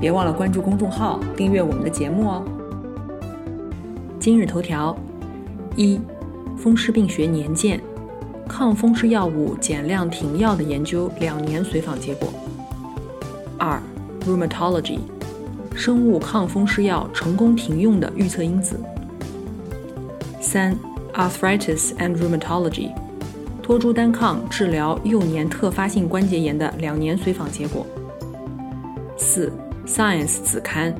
别忘了关注公众号，订阅我们的节目哦。今日头条：一、风湿病学年鉴，抗风湿药物减量停药的研究两年随访结果。二、Rheumatology，生物抗风湿药成功停用的预测因子。三、Arthritis and Rheumatology，托珠单抗治疗幼年特发性关节炎的两年随访结果。四。Science 子刊，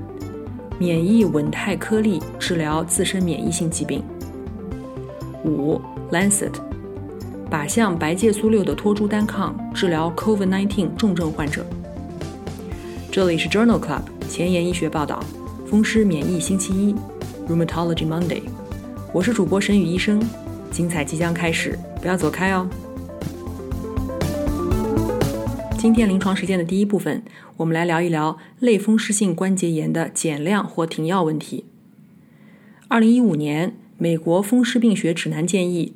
免疫稳态颗粒治疗自身免疫性疾病。五 Lancet，靶向白介素六的托珠单抗治疗 COVID-19 重症患者。这里是 Journal Club 前沿医学报道，风湿免疫星期一，Rheumatology Monday。我是主播沈宇医生，精彩即将开始，不要走开哦。今天临床实践的第一部分，我们来聊一聊类风湿性关节炎的减量或停药问题。二零一五年，美国风湿病学指南建议，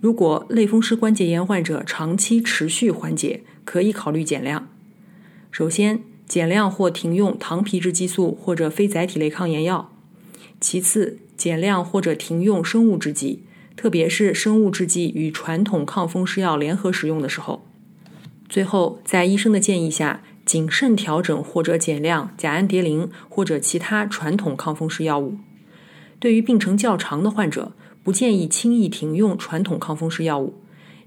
如果类风湿关节炎患者长期持续缓解，可以考虑减量。首先，减量或停用糖皮质激素或者非载体类抗炎药；其次，减量或者停用生物制剂，特别是生物制剂与传统抗风湿药联合使用的时候。最后，在医生的建议下，谨慎调整或者减量甲氨蝶呤或者其他传统抗风湿药物。对于病程较长的患者，不建议轻易停用传统抗风湿药物，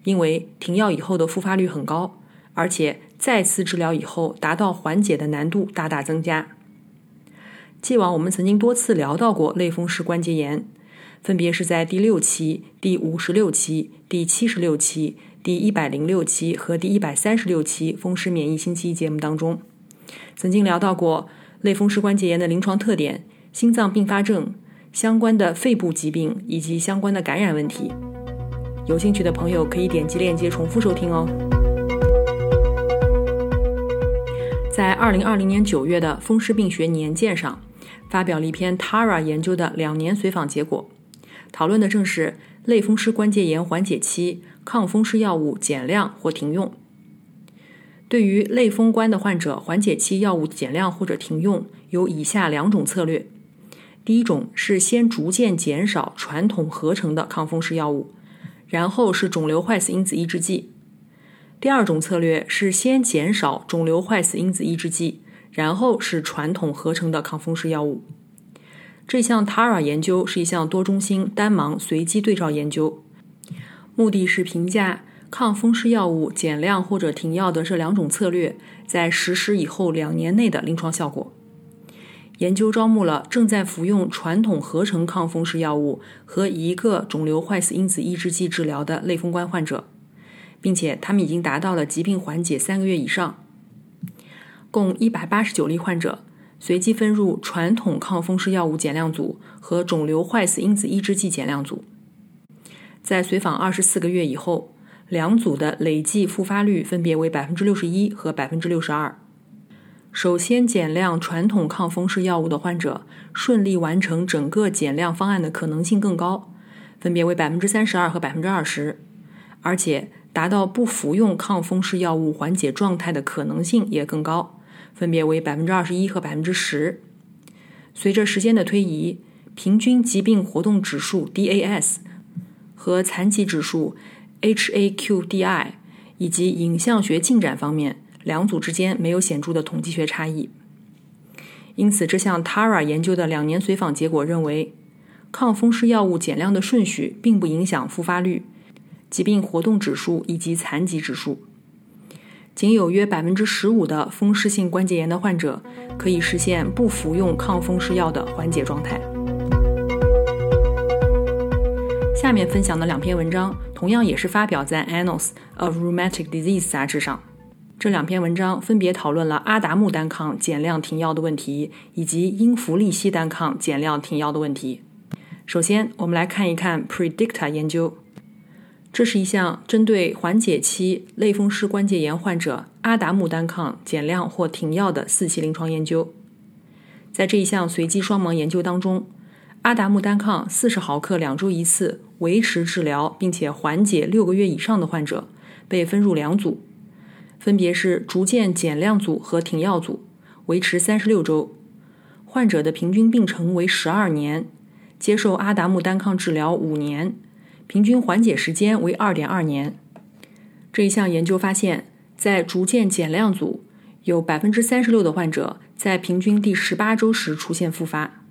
因为停药以后的复发率很高，而且再次治疗以后达到缓解的难度大大增加。既往我们曾经多次聊到过类风湿关节炎，分别是在第六期、第五十六期、第七十六期。第一百零六期和第一百三十六期风湿免疫星期一节目当中，曾经聊到过类风湿关节炎的临床特点、心脏并发症、相关的肺部疾病以及相关的感染问题。有兴趣的朋友可以点击链接重复收听哦。在二零二零年九月的《风湿病学年鉴》上，发表了一篇 Tara 研究的两年随访结果，讨论的正是类风湿关节炎缓解期。抗风湿药物减量或停用。对于类风关的患者，缓解期药物减量或者停用有以下两种策略：第一种是先逐渐减少传统合成的抗风湿药物，然后是肿瘤坏死因子抑制剂；第二种策略是先减少肿瘤坏死因子抑制剂，然后是传统合成的抗风湿药物。这项 TARA 研究是一项多中心单盲随机对照研究。目的是评价抗风湿药物减量或者停药的这两种策略在实施以后两年内的临床效果。研究招募了正在服用传统合成抗风湿药物和一个肿瘤坏死因子抑制剂治疗的类风关患者，并且他们已经达到了疾病缓解三个月以上。共一百八十九例患者随机分入传统抗风湿药物减量组和肿瘤坏死因子抑制剂减量组。在随访二十四个月以后，两组的累计复发率分别为百分之六十一和百分之六十二。首先减量传统抗风湿药物的患者，顺利完成整个减量方案的可能性更高，分别为百分之三十二和百分之二十，而且达到不服用抗风湿药物缓解状态的可能性也更高，分别为百分之二十一和百分之十。随着时间的推移，平均疾病活动指数 DAS。和残疾指数 （HAQ-DI） 以及影像学进展方面，两组之间没有显著的统计学差异。因此，这项 TARA 研究的两年随访结果认为，抗风湿药物减量的顺序并不影响复发率、疾病活动指数以及残疾指数。仅有约百分之十五的风湿性关节炎的患者可以实现不服用抗风湿药的缓解状态。下面分享的两篇文章，同样也是发表在《Annals of Rheumatic Disease》杂志上。这两篇文章分别讨论了阿达木单抗减量停药的问题，以及英弗利西单抗减量停药的问题。首先，我们来看一看 Predicta 研究。这是一项针对缓解期类风湿关节炎患者阿达木单抗减量或停药的四期临床研究。在这一项随机双盲研究当中，阿达木单抗四十毫克两周一次，维持治疗并且缓解六个月以上的患者被分入两组。分别是逐渐减量组和停药组，维持三十六周，患者的平均病程为十二年，接受阿达木单抗治疗五年，平均缓解时间为二点二年。这一项研究发现，在逐渐减量组，有百分之三十六的患者在平均第十八周时出现复发，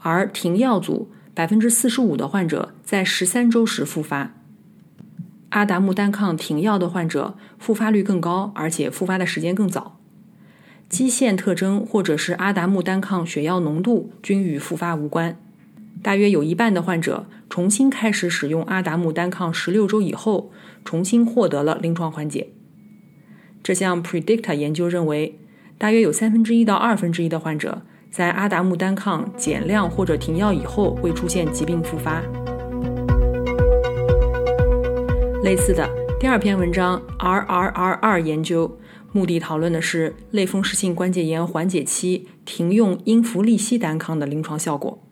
而停药组百分之四十五的患者在十三周时复发。阿达木单抗停药的患者复发率更高，而且复发的时间更早。基线特征或者是阿达木单抗血药浓度均与复发无关。大约有一半的患者重新开始使用阿达木单抗十六周以后，重新获得了临床缓解。这项 Predicta 研究认为，大约有三分之一到二分之一的患者在阿达木单抗减量或者停药以后会出现疾病复发。类似的第二篇文章 RRR 二研究，目的讨论的是类风湿性关节炎缓解期停用英弗利西单抗的临床效果。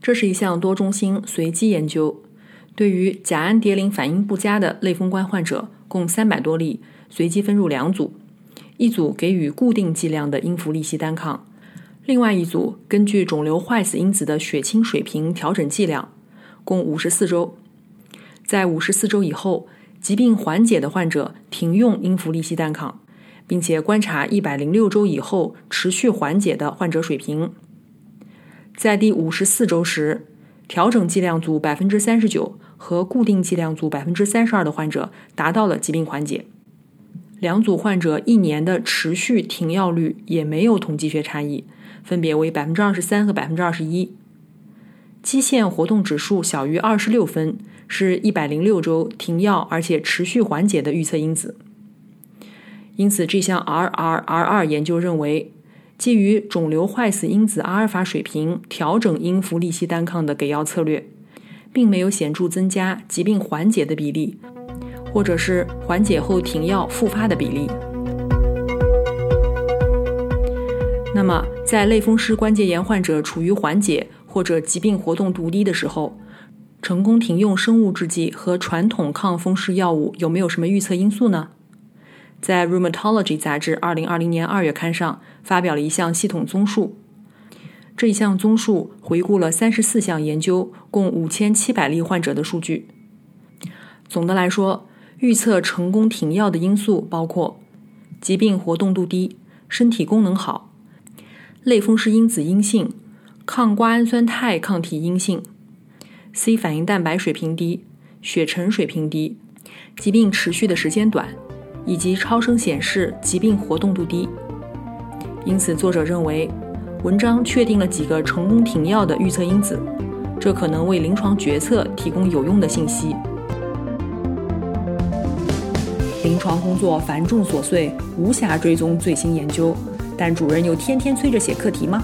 这是一项多中心随机研究，对于甲氨蝶呤反应不佳的类风关患者共三百多例，随机分入两组，一组给予固定剂量的英孚利西单抗，另外一组根据肿瘤坏死因子的血清水平调整剂量，共五十四周。在五十四周以后，疾病缓解的患者停用英孚利西单抗，并且观察一百零六周以后持续缓解的患者水平。在第五十四周时，调整剂量组百分之三十九和固定剂量组百分之三十二的患者达到了疾病缓解。两组患者一年的持续停药率也没有统计学差异，分别为百分之二十三和百分之二十一。基线活动指数小于二十六分。是一百零六周停药而且持续缓解的预测因子。因此，这项 RRR2 研究认为，基于肿瘤坏死因子阿尔法水平调整英弗利西单抗的给药策略，并没有显著增加疾病缓解的比例，或者是缓解后停药复发的比例。那么，在类风湿关节炎患者处于缓解或者疾病活动度低的时候，成功停用生物制剂和传统抗风湿药物有没有什么预测因素呢？在《Rheumatology》杂志2020年2月刊上发表了一项系统综述。这一项综述回顾了34项研究，共5700例患者的数据。总的来说，预测成功停药的因素包括疾病活动度低、身体功能好、类风湿因子阴性、抗瓜氨酸肽抗体阴性。C 反应蛋白水平低、血沉水平低、疾病持续的时间短，以及超声显示疾病活动度低。因此，作者认为，文章确定了几个成功停药的预测因子，这可能为临床决策提供有用的信息。临床工作繁重琐碎，无暇追踪最新研究，但主任又天天催着写课题吗？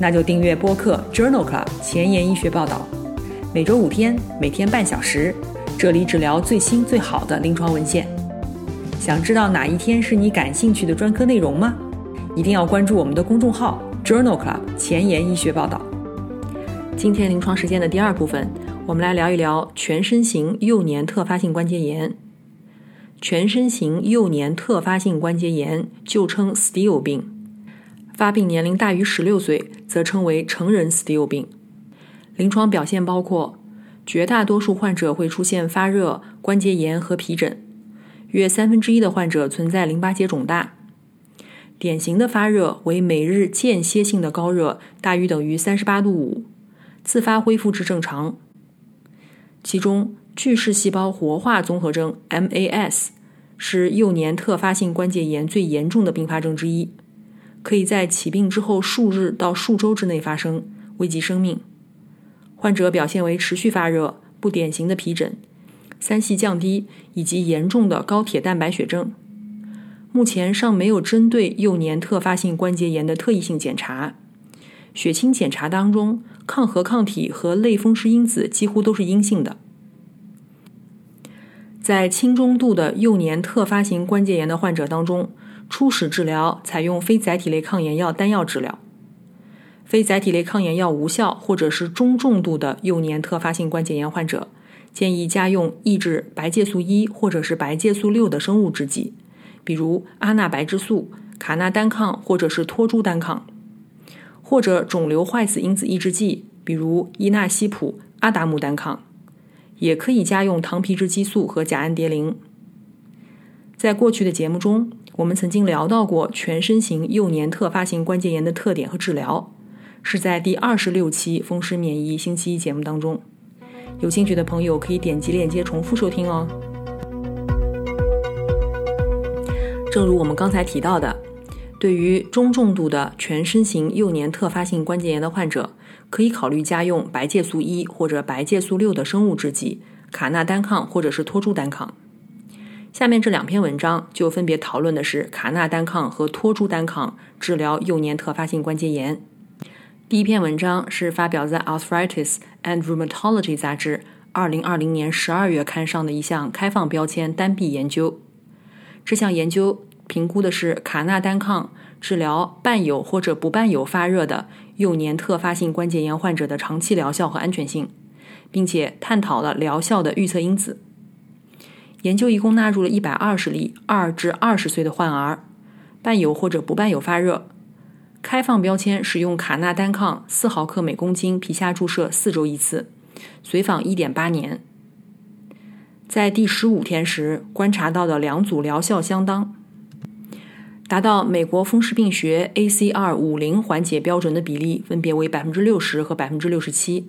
那就订阅播客 Journal Club 前沿医学报道。每周五天，每天半小时，这里只聊最新最好的临床文献。想知道哪一天是你感兴趣的专科内容吗？一定要关注我们的公众号 Journal Club 前沿医学报道。今天临床实践的第二部分，我们来聊一聊全身型幼年特发性关节炎。全身型幼年特发性关节炎旧称 Still 病，发病年龄大于十六岁，则称为成人 Still 病。临床表现包括，绝大多数患者会出现发热、关节炎和皮疹，约三分之一的患者存在淋巴结肿大。典型的发热为每日间歇性的高热，大于等于三十八度五，自发恢复至正常。其中，巨噬细胞活化综合征 （MAS） 是幼年特发性关节炎最严重的并发症之一，可以在起病之后数日到数周之内发生，危及生命。患者表现为持续发热、不典型的皮疹、三系降低以及严重的高铁蛋白血症。目前尚没有针对幼年特发性关节炎的特异性检查。血清检查当中，抗核抗体和类风湿因子几乎都是阴性的。在轻中度的幼年特发性关节炎的患者当中，初始治疗采用非甾体类抗炎药单药治疗。非甾体类抗炎药无效或者是中重度的幼年特发性关节炎患者，建议加用抑制白介素一或者是白介素六的生物制剂，比如阿那白质素、卡那单抗或者是托珠单抗。或者肿瘤坏死因子抑制剂，比如伊那西普、阿达木单抗，也可以加用糖皮质激素和甲氨蝶呤。在过去的节目中，我们曾经聊到过全身型幼年特发性关节炎的特点和治疗，是在第二十六期风湿免疫星期一节目当中。有兴趣的朋友可以点击链接重复收听哦。正如我们刚才提到的。对于中重度的全身型幼年特发性关节炎的患者，可以考虑加用白介素一或者白介素六的生物制剂卡那单抗或者是托珠单抗。下面这两篇文章就分别讨论的是卡那单抗和托珠单抗治疗幼年特发性关节炎。第一篇文章是发表在《Arthritis and Rheumatology》杂志2020年12月刊上的一项开放标签单臂研究。这项研究。评估的是卡纳单抗治疗伴有或者不伴有发热的幼年特发性关节炎患者的长期疗效和安全性，并且探讨了疗效的预测因子。研究一共纳入了一百二十例二至二十岁的患儿，伴有或者不伴有发热。开放标签使用卡纳单抗四毫克每公斤皮下注射四周一次，随访一点八年。在第十五天时观察到的两组疗效相当。达到美国风湿病学 ACR 五零缓解标准的比例分别为百分之六十和百分之六十七，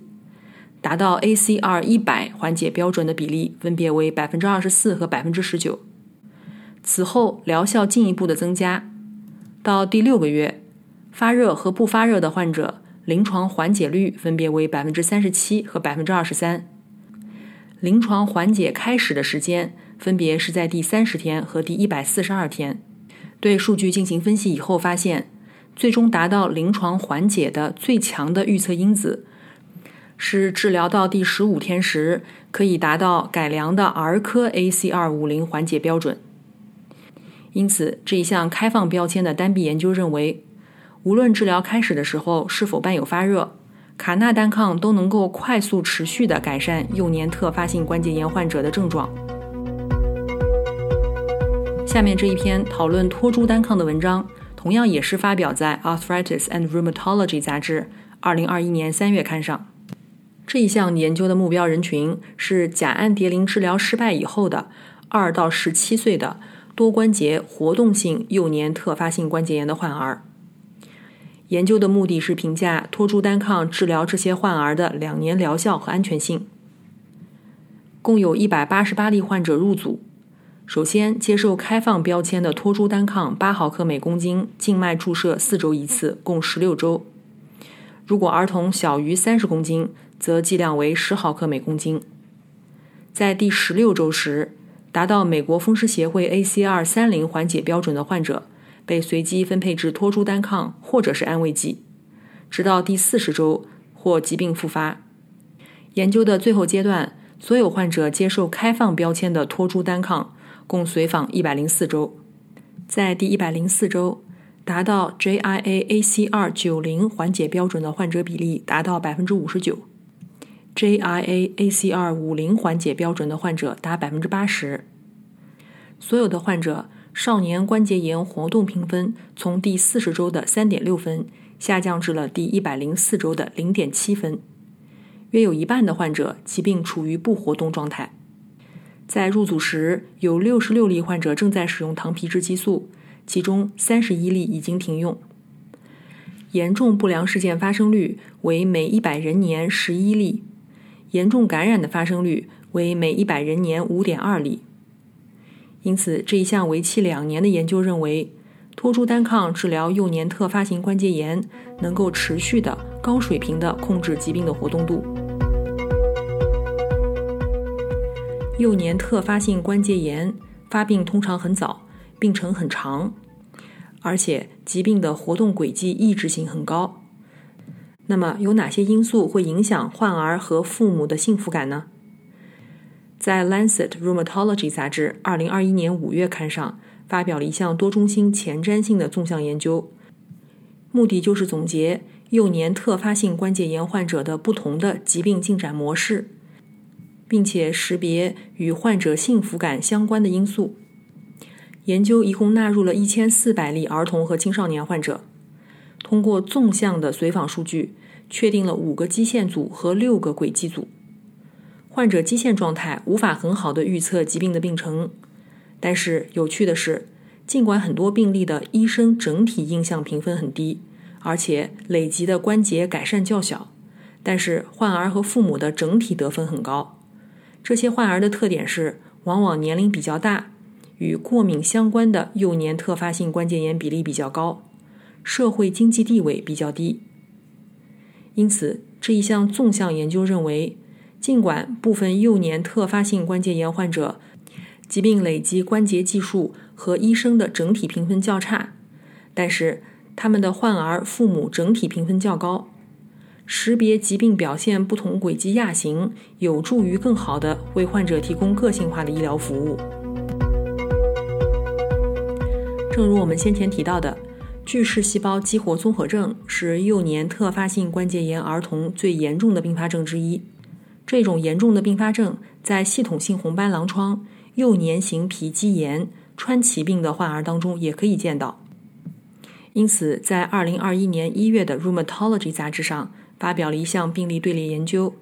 达到 ACR 一百缓解标准的比例分别为百分之二十四和百分之十九。此后疗效进一步的增加，到第六个月，发热和不发热的患者临床缓解率分别为百分之三十七和百分之二十三，临床缓解开始的时间分别是在第三十天和第一百四十二天。对数据进行分析以后，发现最终达到临床缓解的最强的预测因子是治疗到第十五天时可以达到改良的儿科 ACR 五零缓解标准。因此，这一项开放标签的单臂研究认为，无论治疗开始的时候是否伴有发热，卡那单抗都能够快速持续的改善幼年特发性关节炎患者的症状。下面这一篇讨论托珠单抗的文章，同样也是发表在《Arthritis and Rheumatology》杂志2021年3月刊上。这一项研究的目标人群是甲氨蝶呤治疗失败以后的2到17岁的多关节活动性幼年特发性关节炎的患儿。研究的目的是评价托珠单抗治疗这些患儿的两年疗效和安全性。共有一百八十八例患者入组。首先，接受开放标签的托珠单抗八毫克每公斤静脉注射四周一次，共十六周。如果儿童小于三十公斤，则剂量为十毫克每公斤。在第十六周时，达到美国风湿协会 ACR 三零缓解标准的患者，被随机分配至托珠单抗或者是安慰剂，直到第四十周或疾病复发。研究的最后阶段，所有患者接受开放标签的托珠单抗。共随访一百零四周，在第一百零四周，达到 JIA ACR 九零缓解标准的患者比例达到百分之五十九，JIA ACR 五零缓解标准的患者达百分之八十。所有的患者少年关节炎活动评分从第四十周的三点六分下降至了第一百零四周的零点七分，约有一半的患者疾病处于不活动状态。在入组时，有六十六例患者正在使用糖皮质激素，其中三十一例已经停用。严重不良事件发生率为每一百人年十一例，严重感染的发生率为每一百人年五点二例。因此，这一项为期两年的研究认为，托珠单抗治疗幼年特发性关节炎能够持续的高水平的控制疾病的活动度。幼年特发性关节炎发病通常很早，病程很长，而且疾病的活动轨迹抑制性很高。那么，有哪些因素会影响患儿和父母的幸福感呢？在《Lancet Rheumatology》杂志2021年5月刊上发表了一项多中心前瞻性的纵向研究，目的就是总结幼年特发性关节炎患者的不同的疾病进展模式，并且识别与患者幸福感相关的因素。研究一共纳入了一千四百例儿童和青少年患者，通过纵向的随访数据，确定了五个基线组和六个轨迹组。患者基线状态无法很好的预测疾病的病程，但是有趣的是，尽管很多病例的医生整体印象评分很低，而且累积的关节改善较小，但是患儿和父母的整体得分很高。这些患儿的特点是，往往年龄比较大。与过敏相关的幼年特发性关节炎比例比较高，社会经济地位比较低。因此，这一项纵向研究认为，尽管部分幼年特发性关节炎患者疾病累积关节技术和医生的整体评分较差，但是他们的患儿父母整体评分较高。识别疾病表现不同轨迹亚型，有助于更好的为患者提供个性化的医疗服务。正如我们先前提到的，巨噬细胞激活综合症是幼年特发性关节炎儿童最严重的并发症之一。这种严重的并发症在系统性红斑狼疮、幼年型皮肌炎、川崎病的患儿当中也可以见到。因此，在2021年1月的《Rheumatology》杂志上发表了一项病例队列研究，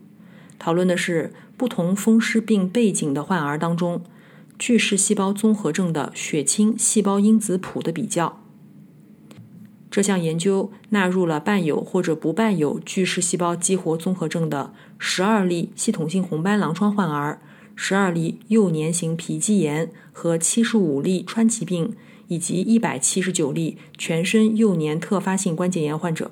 讨论的是不同风湿病背景的患儿当中。巨噬细胞综合症的血清细胞因子谱的比较。这项研究纳入了伴有或者不伴有巨噬细胞激活综合症的十二例系统性红斑狼疮患儿、十二例幼年型皮肌炎和七十五例川崎病，以及一百七十九例全身幼年特发性关节炎患者。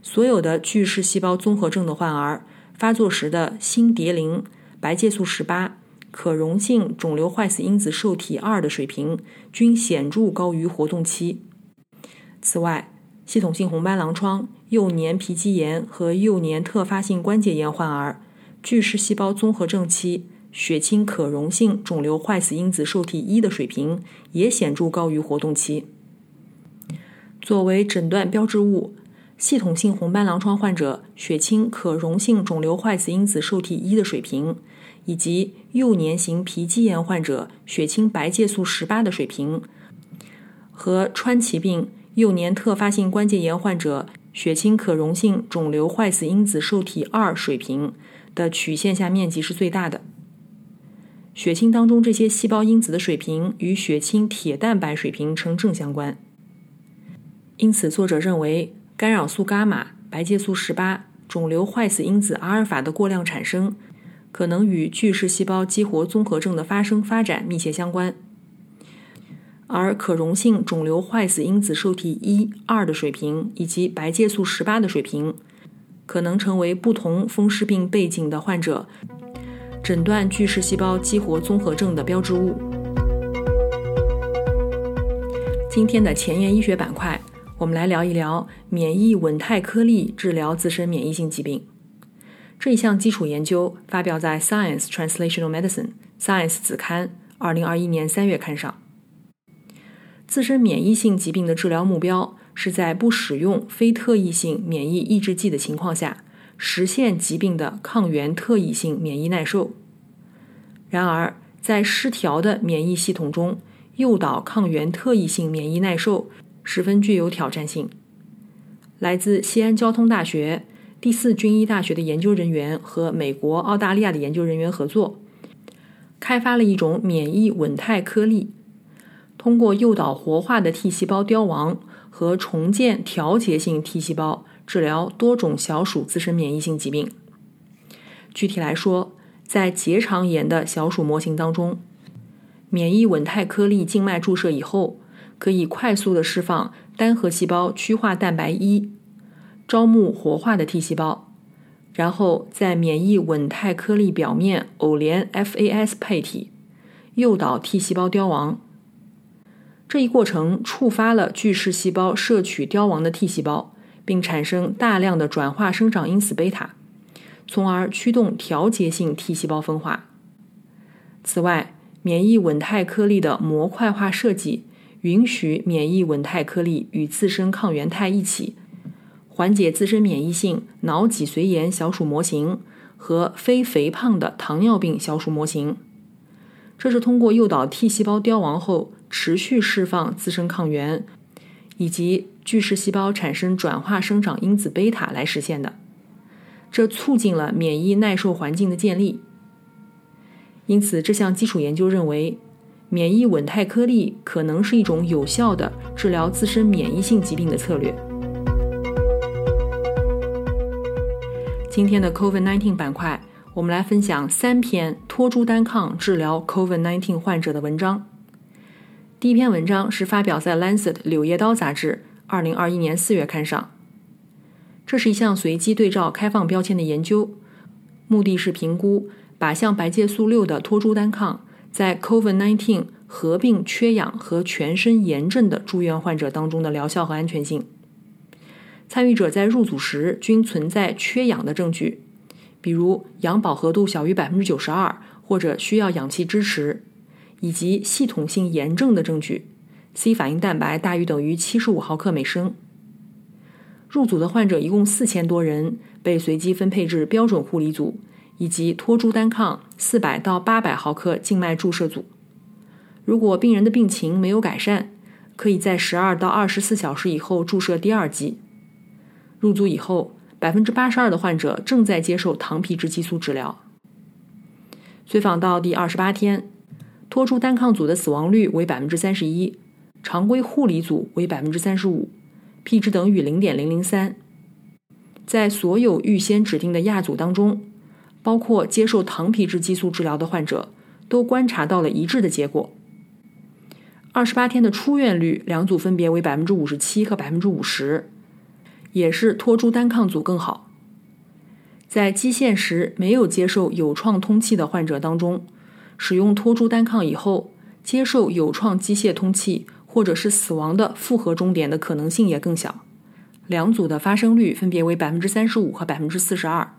所有的巨噬细胞综合症的患儿发作时的新蝶磷、白介素十八。可溶性肿瘤坏死因子受体二的水平均显著高于活动期。此外，系统性红斑狼疮、幼年皮肌炎和幼年特发性关节炎患儿巨噬细胞综合症期血清可溶性肿瘤坏死因子受体一的水平也显著高于活动期。作为诊断标志物，系统性红斑狼疮患者血清可溶性肿瘤坏死因子受体一的水平。以及幼年型皮肌炎患者血清白介素十八的水平，和川崎病幼年特发性关节炎患者血清可溶性肿瘤坏死因子受体二水平的曲线下面积是最大的。血清当中这些细胞因子的水平与血清铁蛋白水平呈正相关。因此，作者认为干扰素伽马、白介素十八、肿瘤坏死因子阿尔法的过量产生。可能与巨噬细胞激活综合症的发生发展密切相关，而可溶性肿瘤坏死因子受体一、二的水平以及白介素十八的水平，可能成为不同风湿病背景的患者诊断巨噬细胞激活综合症的标志物。今天的前沿医学板块，我们来聊一聊免疫稳态颗粒治疗自身免疫性疾病。这一项基础研究发表在《Science Translational Medicine》Science 子刊二零二一年三月刊上。自身免疫性疾病的治疗目标是在不使用非特异性免疫抑制剂的情况下，实现疾病的抗原特异性免疫耐受。然而，在失调的免疫系统中，诱导抗原特异性免疫耐受十分具有挑战性。来自西安交通大学。第四军医大学的研究人员和美国、澳大利亚的研究人员合作，开发了一种免疫稳态颗粒，通过诱导活化的 T 细胞凋亡和重建调节性 T 细胞，治疗多种小鼠自身免疫性疾病。具体来说，在结肠炎的小鼠模型当中，免疫稳态颗粒静脉注射以后，可以快速的释放单核细胞趋化蛋白一。招募活化的 T 细胞，然后在免疫稳态颗粒表面偶联 FAS 配体，诱导 T 细胞凋亡。这一过程触发了巨噬细胞摄取凋亡的 T 细胞，并产生大量的转化生长因子贝塔，从而驱动调节性 T 细胞分化。此外，免疫稳态颗粒的模块化设计允许免疫稳态颗粒与自身抗原肽一起，缓解自身免疫性脑脊髓炎小鼠模型和非肥胖的糖尿病小鼠模型。这是通过诱导 T 细胞凋亡后持续释放自身抗原，以及巨噬细胞产生转化生长因子贝塔来实现的。这促进了免疫耐受环境的建立。因此，这项基础研究认为，免疫稳态颗粒可能是一种有效的治疗自身免疫性疾病的策略。今天的 COVID-19 板块。我们来分享三篇托珠单抗治疗 COVID-19 患者的文章。第一篇文章是发表在《Lancet 柳叶刀》杂志2021年4月刊上。这是一项随机对照开放标签的研究，目的是评估靶向白介素六的托珠单抗在 COVID-19 合并缺氧和全身炎症的住院患者当中的疗效和安全性。参与者在入组时均存在缺氧的证据。比如氧饱和度小于百分之九十二，或者需要氧气支持，以及系统性炎症的证据，C 反应蛋白大于等于七十五毫克每升。入组的患者一共四千多人，被随机分配至标准护理组以及托珠单抗四百到八百毫克静脉注射组。如果病人的病情没有改善，可以在十二到二十四小时以后注射第二剂。入组以后。百分之八十二的患者正在接受糖皮质激素治疗。随访到第二十八天，托珠单抗组的死亡率为百分之三十一，常规护理组为百分之三十五，P 值等于零点零零三。在所有预先指定的亚组当中，包括接受糖皮质激素治疗的患者，都观察到了一致的结果。二十八天的出院率，两组分别为百分之五十七和百分之五十。也是托珠单抗组更好。在基线时没有接受有创通气的患者当中，使用托珠单抗以后，接受有创机械通气或者是死亡的复合终点的可能性也更小。两组的发生率分别为百分之三十五和百分之四十二，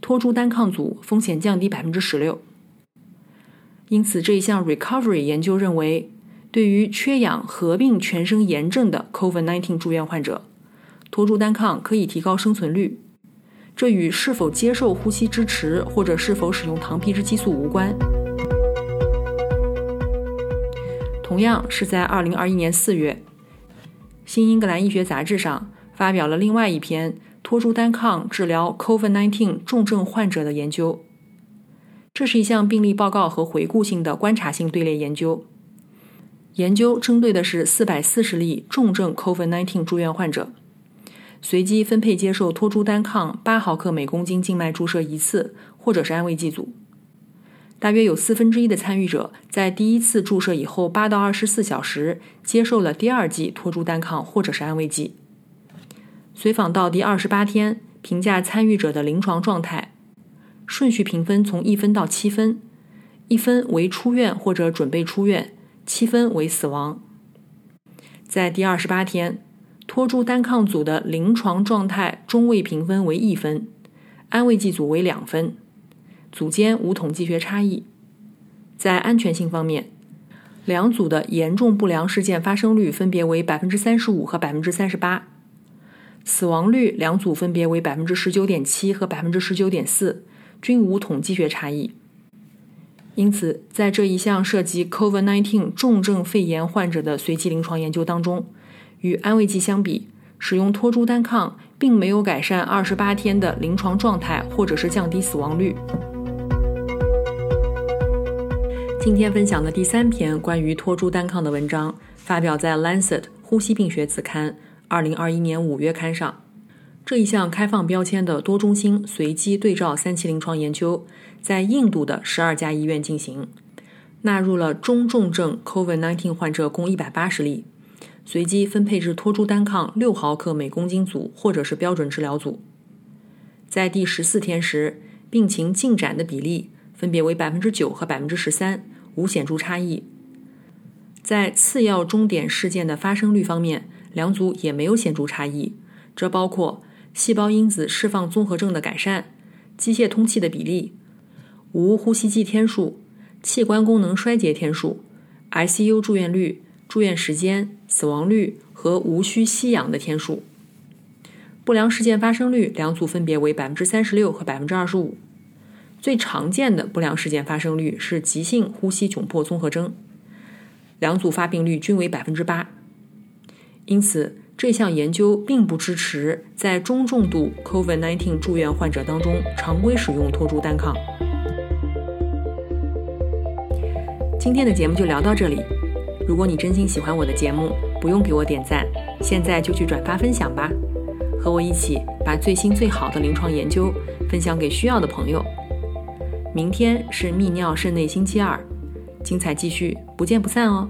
托珠单抗组风险降低百分之十六。因此，这一项 recovery 研究认为，对于缺氧合并全身炎症的 COVID-19 住院患者。托珠单抗可以提高生存率，这与是否接受呼吸支持或者是否使用糖皮质激素无关。同样是在2021年4月，《新英格兰医学杂志》上发表了另外一篇托珠单抗治疗 COVID-19 重症患者的研究。这是一项病例报告和回顾性的观察性队列研究，研究针对的是440例重症 COVID-19 住院患者。随机分配接受托珠单抗八毫克每公斤静脉注射一次，或者是安慰剂组。大约有四分之一的参与者在第一次注射以后八到二十四小时接受了第二剂托珠单抗或者是安慰剂。随访到第二十八天，评价参与者的临床状态，顺序评分从一分到七分，一分为出院或者准备出院，七分为死亡。在第二十八天。托珠单抗组的临床状态中位评分为一分，安慰剂组为两分，组间无统计学差异。在安全性方面，两组的严重不良事件发生率分别为百分之三十五和百分之三十八，死亡率两组分别为百分之十九点七和百分之十九点四，均无统计学差异。因此，在这一项涉及 COVID-19 重症肺炎患者的随机临床研究当中。与安慰剂相比，使用托珠单抗并没有改善二十八天的临床状态，或者是降低死亡率。今天分享的第三篇关于托珠单抗的文章，发表在《Lancet 呼吸病学》子刊，二零二一年五月刊上。这一项开放标签的多中心随机对照三期临床研究，在印度的十二家医院进行，纳入了中重症 COVID-19 患者共一百八十例。随机分配至托珠单抗六毫克每公斤组或者是标准治疗组。在第十四天时，病情进展的比例分别为百分之九和百分之十三，无显著差异。在次要终点事件的发生率方面，两组也没有显著差异。这包括细胞因子释放综合症的改善、机械通气的比例、无呼吸机天数、器官功能衰竭天数、ICU 住院率、住院时间、死亡率和无需吸氧的天数。不良事件发生率两组分别为百分之三十六和百分之二十五。最常见的不良事件发生率是急性呼吸窘迫综合征，两组发病率均为百分之八。因此，这项研究并不支持在中重度 COVID-19 住院患者当中常规使用托珠单抗。今天的节目就聊到这里。如果你真心喜欢我的节目，不用给我点赞，现在就去转发分享吧，和我一起把最新最好的临床研究分享给需要的朋友。明天是泌尿肾内星期二，精彩继续，不见不散哦。